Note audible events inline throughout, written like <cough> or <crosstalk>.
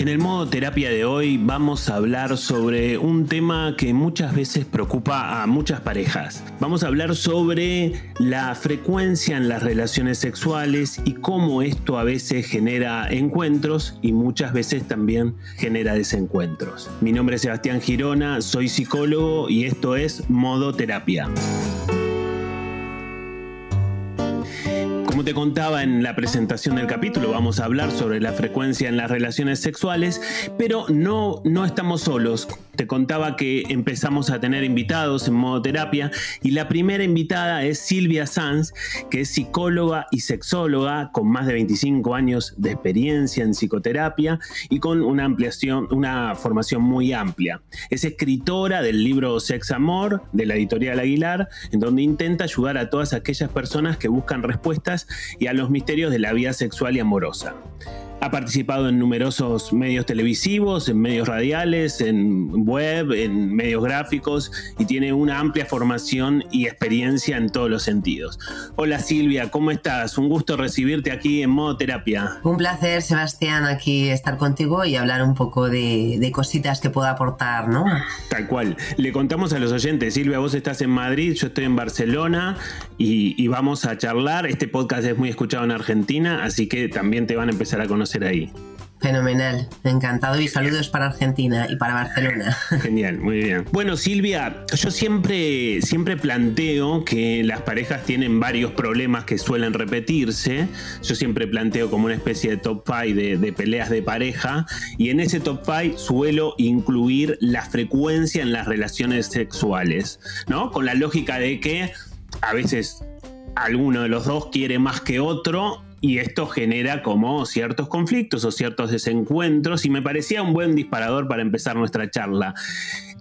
En el modo terapia de hoy vamos a hablar sobre un tema que muchas veces preocupa a muchas parejas. Vamos a hablar sobre la frecuencia en las relaciones sexuales y cómo esto a veces genera encuentros y muchas veces también genera desencuentros. Mi nombre es Sebastián Girona, soy psicólogo y esto es modo terapia. Como te contaba en la presentación del capítulo, vamos a hablar sobre la frecuencia en las relaciones sexuales, pero no, no estamos solos. Te contaba que empezamos a tener invitados en modo terapia y la primera invitada es Silvia Sanz, que es psicóloga y sexóloga con más de 25 años de experiencia en psicoterapia y con una ampliación, una formación muy amplia. Es escritora del libro Sex Amor de la editorial Aguilar, en donde intenta ayudar a todas aquellas personas que buscan respuestas y a los misterios de la vida sexual y amorosa. Ha participado en numerosos medios televisivos, en medios radiales, en web, en medios gráficos y tiene una amplia formación y experiencia en todos los sentidos. Hola Silvia, ¿cómo estás? Un gusto recibirte aquí en modo terapia. Un placer, Sebastián, aquí estar contigo y hablar un poco de, cositas que pueda aportar, ¿no? Tal cual. Le contamos a los oyentes, Silvia, vos estás en Madrid, yo estoy en Barcelona y, y vamos a charlar. Este podcast es muy escuchado en Argentina, así que también te van a empezar a conocer ahí. Fenomenal, encantado y saludos para Argentina y para Barcelona. <laughs> Genial, muy bien. Bueno, Silvia, yo siempre, siempre planteo que las parejas tienen varios problemas que suelen repetirse. Yo siempre planteo como una especie de top 5 de, de, peleas de pareja y en ese top 5 suelo incluir la frecuencia en las relaciones sexuales, ¿no? Con la lógica de que a veces alguno de los dos quiere más que otro y esto genera como ciertos conflictos o ciertos desencuentros y me parecía un buen disparador para empezar nuestra charla.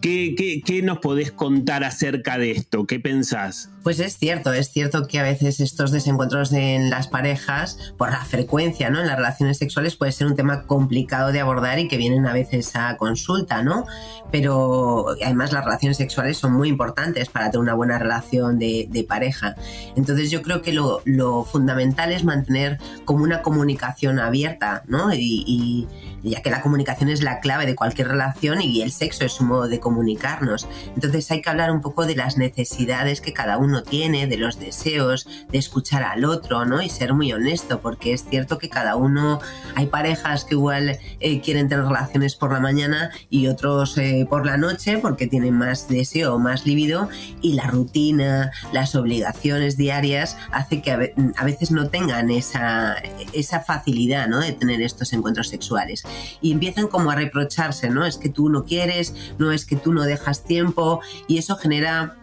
¿Qué, qué, nos podés contar acerca de esto? ¿Qué pensás? Pues es cierto, es cierto que a veces estos desencuentros en las parejas, por la frecuencia ¿no? en las relaciones sexuales, puede ser un tema complicado de abordar y que vienen a veces a consulta, ¿no? Pero además las relaciones sexuales son muy importantes para tener una buena relación de, pareja. Entonces yo creo que lo, lo, fundamental es mantener como una comunicación abierta, ¿no? Y, y ya que la comunicación es la clave de cualquier relación y el sexo es un modo de comunicarnos. Entonces hay que hablar un poco de las necesidades que cada uno tiene, de los deseos, de escuchar al otro, ¿no? Y ser muy honesto, porque es cierto que cada uno, hay parejas que igual eh, quieren tener relaciones por la mañana y otros eh, por la noche porque tienen más deseo o más libido y la rutina, las obligaciones diarias hace que a, veces no tengan esa, esa facilidad, ¿no? De tener estos encuentros sexuales y empiezan como a reprocharse, ¿no? Es que tú no quieres, no es que tú no dejas tiempo y eso genera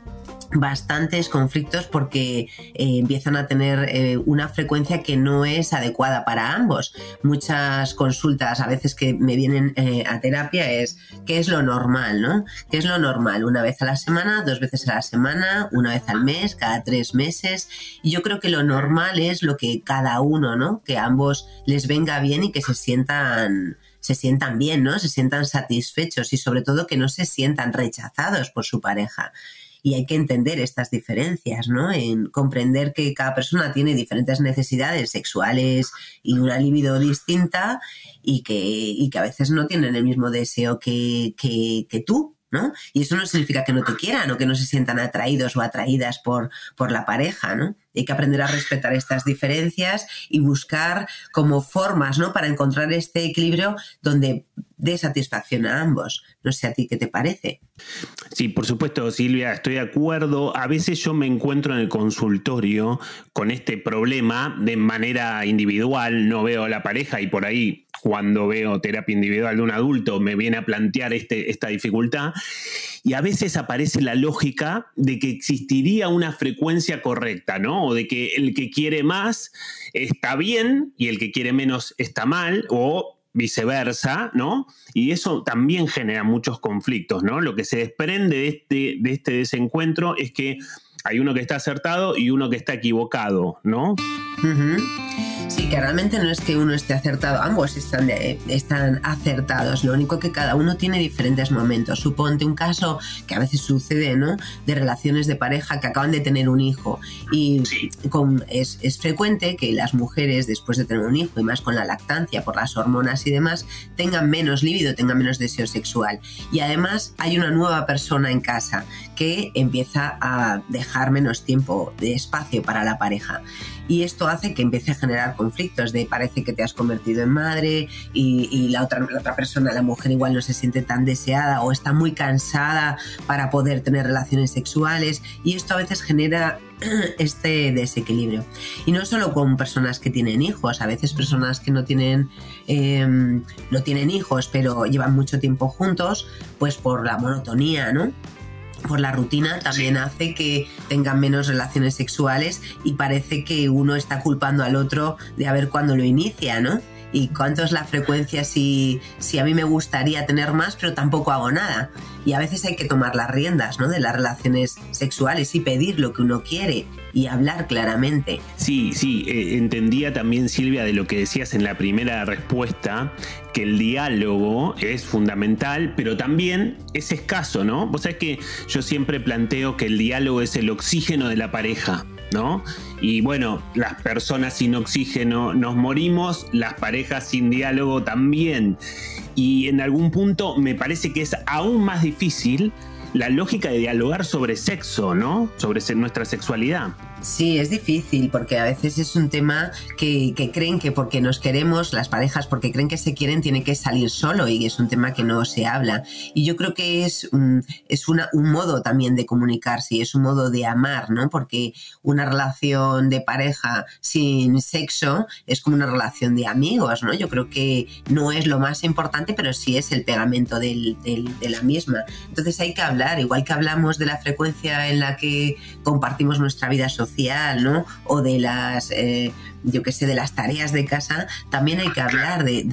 bastantes conflictos porque eh, empiezan a tener eh, una frecuencia que no es adecuada para ambos. Muchas consultas a veces que me vienen eh, a terapia es ¿qué es lo normal? ¿no? ¿Qué es lo normal? Una vez a la semana, dos veces a la semana, una vez al mes, cada tres meses. Y yo creo que lo normal es lo que cada uno, ¿no? Que ambos les venga bien y que se sientan se sientan bien, ¿no? Se sientan satisfechos y sobre todo que no se sientan rechazados por su pareja y hay que entender estas diferencias, ¿no? En comprender que cada persona tiene diferentes necesidades sexuales y una libido distinta y que, y que a veces no tienen el mismo deseo que, que, que tú, ¿no? Y eso no significa que no te quieran o que no se sientan atraídos o atraídas por, por la pareja, ¿no? Hay que aprender a respetar estas diferencias y buscar como formas, ¿no? Para encontrar este equilibrio donde dé satisfacción a ambos. No sé a ti qué te parece. Sí, por supuesto, Silvia, estoy de acuerdo. A veces yo me encuentro en el consultorio con este problema de manera individual, no veo a la pareja y por ahí cuando veo terapia individual de un adulto me viene a plantear este, esta dificultad y a veces aparece la lógica de que existiría una frecuencia correcta, ¿no? O de que el que quiere más está bien y el que quiere menos está mal, o viceversa, ¿no? Y eso también genera muchos conflictos, ¿no? Lo que se desprende de este, de este desencuentro es que hay uno que está acertado y uno que está equivocado, ¿no? Sí, que realmente no es que uno esté acertado, ambos están, están acertados, lo único que cada uno tiene diferentes momentos. Suponte un caso que a veces sucede, ¿no? De relaciones de pareja que acaban de tener un hijo y con, es, es frecuente que las mujeres después de tener un hijo y más con la lactancia por las hormonas y demás tengan menos líbido, tengan menos deseo sexual. Y además hay una nueva persona en casa que empieza a dejar menos tiempo de espacio para la pareja y esto hace que empiece a generar conflictos de parece que te has convertido en madre y, la, otra, la otra persona, la mujer igual no se siente tan deseada o está muy cansada para poder tener relaciones sexuales y esto a veces genera <clears throat> este desequilibrio. Y no solo con personas que tienen hijos, a veces personas que no tienen, em, no tienen hijos, pero llevan mucho tiempo juntos, pues por la monotonía, ¿no? Por la rutina también hace que tengan menos relaciones sexuales y parece que uno está culpando al otro de a ver cuándo lo inicia, ¿no? Y cuánto es la frecuencia si, si a mí me gustaría tener más, pero tampoco hago nada. Y a veces hay que tomar las riendas ¿no? de las relaciones sexuales y pedir lo que uno quiere y hablar claramente. Sí, sí, eh, entendía también Silvia de lo que decías en la primera respuesta, que el diálogo es fundamental, pero también es escaso, ¿no? Vos sabés que yo siempre planteo que el diálogo es el oxígeno de la pareja. ¿No? Y bueno, las personas sin oxígeno nos morimos, las parejas sin diálogo también. Y en algún punto me parece que es aún más difícil la lógica de dialogar sobre sexo, ¿no? Sobre nuestra sexualidad. Sí, es difícil porque a veces es un tema que, creen que porque nos queremos, las parejas, porque creen que se quieren, tiene que salir solo y es un tema que no se habla. Y yo creo que es, es una, un modo también de comunicarse y es un modo de amar, ¿no? Porque una relación de pareja sin sexo es como una relación de amigos, ¿no? Yo creo que no es lo más importante, pero sí es el pegamento de la misma. Entonces hay que hablar, igual que hablamos de la frecuencia en la que compartimos nuestra vida social, ¿no? O de las eh, yo que sé, de las tareas de casa, también hay que hablar de,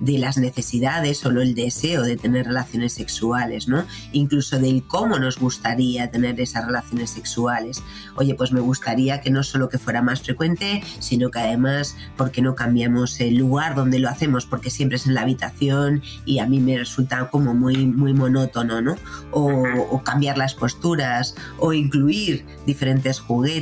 de, las necesidades o el deseo de tener relaciones sexuales, ¿no? Incluso del cómo nos gustaría tener esas relaciones sexuales. Oye, pues me gustaría que no solo que fuera más frecuente, sino que además, porque no cambiamos el lugar donde lo hacemos? Porque siempre es en la habitación y a mí me resulta como muy, muy monótono, ¿no? O cambiar las posturas o incluir diferentes juguetes.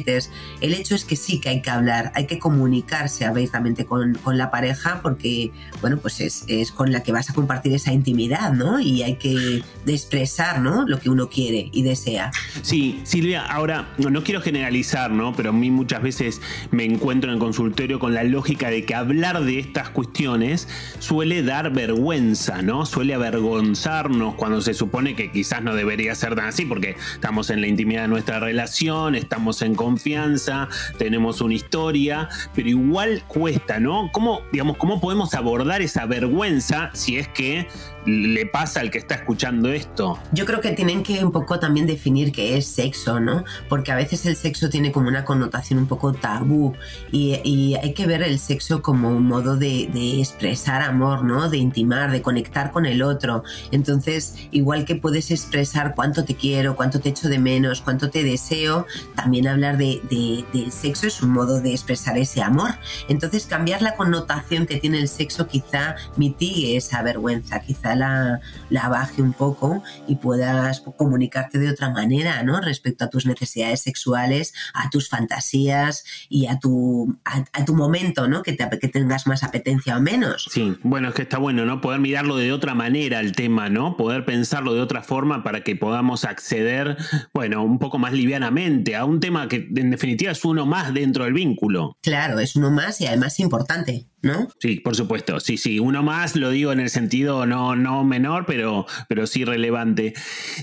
El hecho es que sí que hay que hablar, hay que comunicarse abiertamente con, con la pareja porque, bueno, pues es, es, con la que vas a compartir esa intimidad, ¿no? Y hay que expresar, ¿no? Lo que uno quiere y desea. Sí, Silvia, ahora no, no quiero generalizar, ¿no? Pero a mí muchas veces me encuentro en el consultorio con la lógica de que hablar de estas cuestiones suele dar vergüenza, ¿no? Suele avergonzarnos cuando se supone que quizás no debería ser tan así porque estamos en la intimidad de nuestra relación, estamos en confianza, tenemos una historia pero igual cuesta, ¿no? ¿Cómo, digamos, cómo podemos abordar esa vergüenza si es que le pasa al que está escuchando esto? Yo creo que tienen que un poco también definir qué es sexo, ¿no? Porque a veces el sexo tiene como una connotación un poco tabú y, hay que ver el sexo como un modo de, expresar amor, ¿no? De intimar, de conectar con el otro. Entonces, igual que puedes expresar cuánto te quiero, cuánto te echo de menos, cuánto te deseo, también hablar de, del sexo es un modo de expresar ese amor. Entonces, cambiar la connotación que tiene el sexo quizá mitigue esa vergüenza, quizá la, baje un poco y puedas comunicarte de otra manera, ¿no? Respecto a tus necesidades sexuales, a tus fantasías y a tu, a, tu momento, ¿no? Que, te, que tengas más apetencia o menos. Sí, bueno, es que está bueno, ¿no? Poder mirarlo de otra manera el tema, ¿no? Poder pensarlo de otra forma para que podamos acceder, bueno, un poco más livianamente a un tema que en definitiva es uno más dentro del vínculo. Claro, es uno más y además importante. ¿no? Sí, por supuesto. Sí, sí. Uno más, lo digo en el sentido no, no menor, pero, pero sí relevante.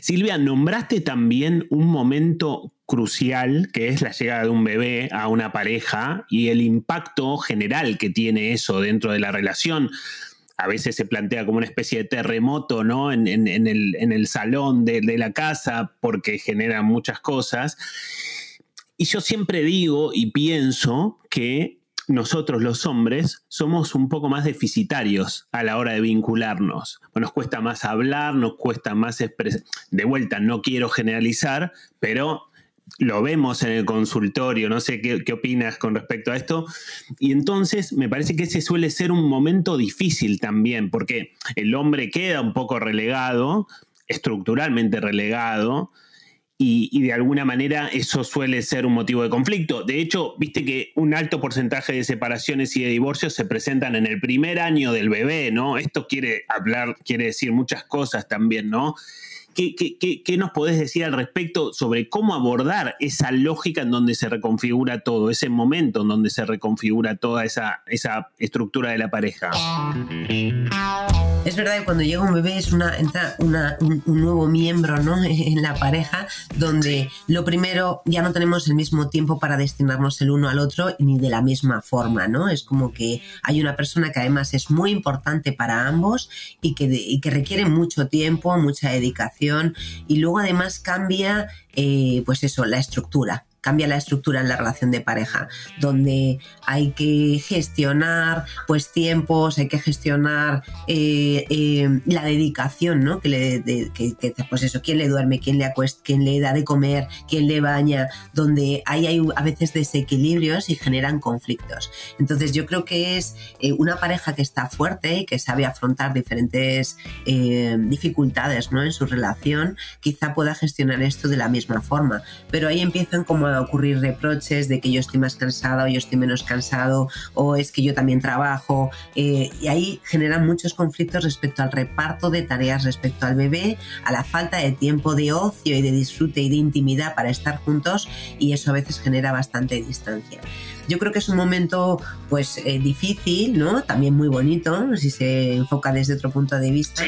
Silvia, nombraste también un momento crucial que es la llegada de un bebé a una pareja y el impacto general que tiene eso dentro de la relación. A veces se plantea como una especie de terremoto ¿no? en, el, salón de, de la casa porque genera muchas cosas. Y yo siempre digo y pienso que nosotros los hombres somos un poco más deficitarios a la hora de vincularnos. Nos cuesta más hablar, nos cuesta más expresar. De vuelta, no quiero generalizar, pero lo vemos en el consultorio, no sé qué, qué, opinas con respecto a esto. Y entonces me parece que ese suele ser un momento difícil también, porque el hombre queda un poco relegado, estructuralmente relegado, y, de alguna manera eso suele ser un motivo de conflicto. De hecho, viste que un alto porcentaje de separaciones y de divorcios se presentan en el primer año del bebé, ¿no? Esto quiere hablar, quiere decir muchas cosas también, ¿no? ¿Qué, nos podés decir al respecto sobre cómo abordar esa lógica en donde se reconfigura todo, ese momento en donde se reconfigura toda esa, esa estructura de la pareja? Es verdad que cuando llega un bebé es una, entra un, nuevo miembro ¿no? <laughs> en la pareja donde lo primero ya no tenemos el mismo tiempo para destinarnos el uno al otro ni de la misma forma, ¿no? Es como que hay una persona que además es muy importante para ambos y que, y que requiere mucho tiempo, mucha dedicación y luego además cambia, eh, pues eso, la estructura cambia la estructura en la relación de pareja, donde hay que gestionar pues tiempos, hay que gestionar eh, eh, la dedicación, ¿no? Que le, que, pues eso, quién le duerme, quién le da de comer, quién le baña, donde hay, hay a veces desequilibrios y generan conflictos. Entonces yo creo que es eh, una pareja que está fuerte y que sabe afrontar diferentes dificultades ¿no? en su relación, quizá pueda gestionar esto de la misma forma, pero ahí empiezan como ocurrir reproches de que yo estoy más cansada o yo estoy menos cansado o es que yo también trabajo eh, y ahí generan muchos conflictos respecto al reparto de tareas respecto al bebé, a la falta de tiempo de ocio y de disfrute y de intimidad para estar juntos y eso a veces genera bastante distancia. Yo creo que es un momento pues eh, difícil, ¿no? También muy bonito, si se enfoca desde otro punto de vista,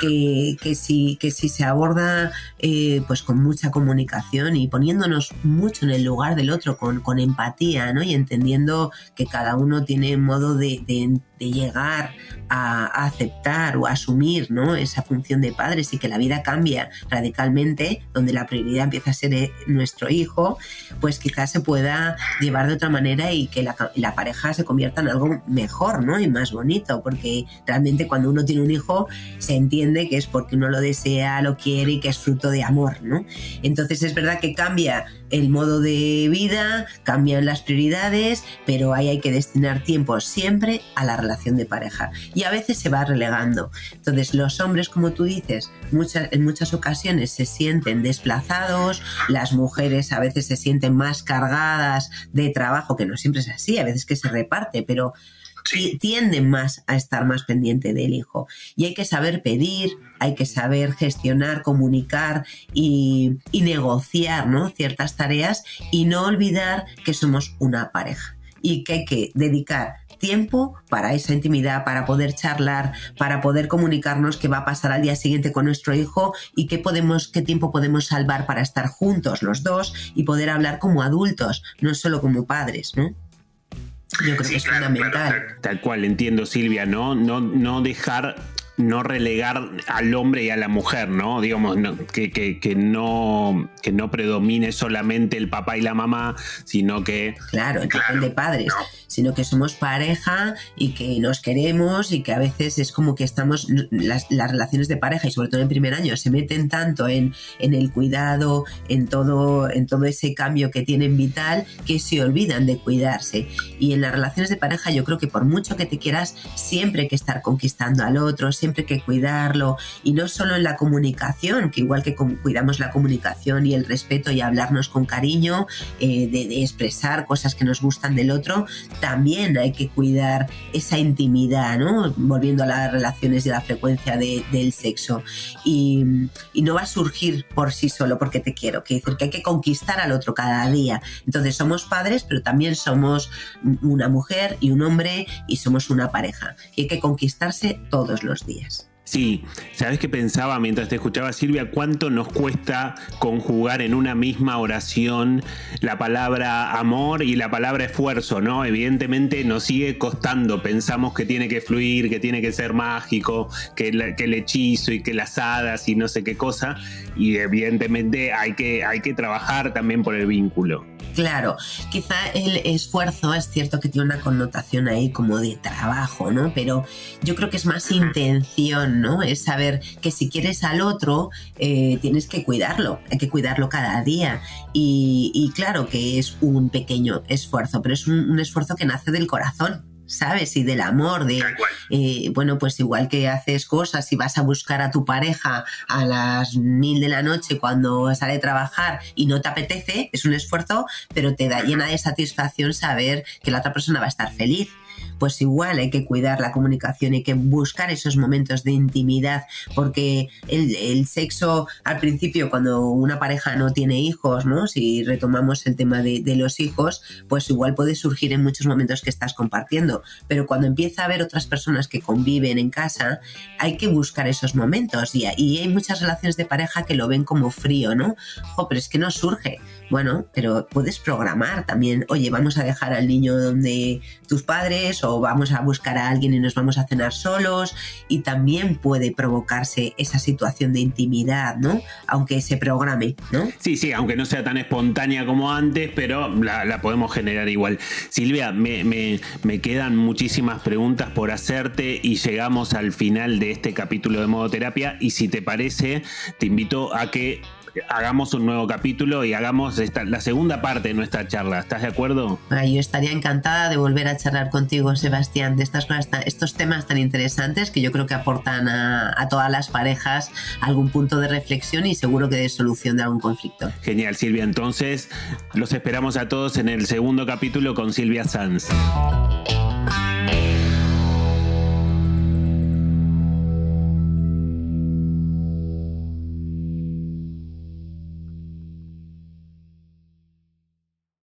Que, que, si, que si se aborda eh, pues con mucha comunicación y poniéndonos mucho en el lugar del otro, con, con empatía, ¿no? Y entendiendo que cada uno tiene modo de, de de llegar a, aceptar o asumir ¿no? esa función de padres y que la vida cambia radicalmente, donde la prioridad empieza a ser eh, nuestro hijo, pues quizás se pueda llevar de otra manera y que la, la, pareja se convierta en algo mejor ¿no? y más bonito, porque realmente cuando uno tiene un hijo se entiende que es porque uno lo desea, lo quiere y que es fruto de amor. ¿no? Entonces es verdad que cambia el modo de vida, cambian las prioridades, pero ahí hay que destinar tiempo siempre a la relación de pareja. Y a veces se va relegando. Entonces los hombres, como tú dices, muchas, en muchas ocasiones se sienten desplazados, las mujeres a veces se sienten más cargadas de trabajo, que no siempre es así, a veces que se reparte, pero tienden más a estar más pendiente del hijo. Y hay que saber pedir, hay que saber gestionar, comunicar y, negociar ¿no? ciertas tareas y no olvidar que somos una pareja y que hay que dedicar tiempo para esa intimidad, para poder charlar, para poder comunicarnos qué va a pasar al día siguiente con nuestro hijo y qué podemos, qué tiempo podemos salvar para estar juntos los dos y poder hablar como adultos, no solo como padres, ¿no? Yo creo que es fundamental. tal cual, entiendo Silvia, ¿no? No, no dejar no relegar al hombre y a la mujer, ¿no? Digamos, que, que, no, que no predomine solamente el papá y la mamá, sino que... Claro, el papel de padres, sino que somos pareja y que nos queremos y que a veces es como que estamos, las, relaciones de pareja y sobre todo en primer año se meten tanto en, en el cuidado, en todo, en todo ese cambio que tienen vital, que se olvidan de cuidarse. Y en las relaciones de pareja yo creo que por mucho que te quieras, siempre hay que estar conquistando al otro, siempre que cuidarlo y no solo en la comunicación, que igual que cuidamos la comunicación y el respeto y hablarnos con cariño, eh, de, expresar cosas que nos gustan del otro, también hay que cuidar esa intimidad, ¿no? Volviendo a las relaciones y la frecuencia del sexo. Y, y, no va a surgir por sí solo porque te quiero, que decir que hay que conquistar al otro cada día. Entonces somos padres, pero también somos una mujer y un hombre y somos una pareja. Y hay que conquistarse todos los días. Sí, ¿sabes qué pensaba mientras te escuchaba Silvia? ¿Cuánto nos cuesta conjugar en una misma oración la palabra amor y la palabra esfuerzo, ¿no? Evidentemente nos sigue costando, pensamos que tiene que fluir, que tiene que ser mágico, que, el hechizo y que las hadas y no sé qué cosa, y evidentemente hay que, hay que trabajar también por el vínculo. Claro, quizá el esfuerzo es cierto que tiene una connotación ahí como de trabajo, ¿no? Pero yo creo que es más intención, ¿no? Es saber que si quieres al otro, eh, tienes que cuidarlo, hay que cuidarlo cada día. Y, claro que es un pequeño esfuerzo, pero es un esfuerzo que nace del corazón, ¿sabes? Y del amor, de, eh, bueno, pues igual que haces cosas y vas a buscar a tu pareja a las mil de la noche cuando sale a trabajar y no te apetece, es un esfuerzo, pero te da llena de satisfacción saber que la otra persona va a estar feliz pues igual hay que cuidar la comunicación, hay que buscar esos momentos de intimidad, porque el, sexo al principio, cuando una pareja no tiene hijos, ¿no? Si retomamos el tema de, los hijos, pues igual puede surgir en muchos momentos que estás compartiendo, pero cuando empieza a haber otras personas que conviven en casa, hay que buscar esos momentos y, hay muchas relaciones de pareja que lo ven como frío, ¿no? Jo, pero es que no surge. Bueno, pero puedes programar también, oye, vamos a dejar al niño donde tus padres o vamos a buscar a alguien y nos vamos a cenar solos y también puede provocarse esa situación de intimidad, ¿no? Aunque se programe, ¿no? Sí, sí, aunque no sea tan espontánea como antes, pero la, podemos generar igual. Silvia, me, me quedan muchísimas preguntas por hacerte y llegamos al final de este capítulo de modoterapia y si te parece, te invito a que hagamos un nuevo capítulo y hagamos esta, la segunda parte de nuestra charla. ¿Estás de acuerdo? yo estaría encantada de volver a charlar contigo, Sebastián, de estas cosas, estos temas tan interesantes que yo creo que aportan a, a todas las parejas algún punto de reflexión y seguro que de solución de algún conflicto. Genial, Silvia. Entonces, los esperamos a todos en el segundo capítulo con Silvia Sanz.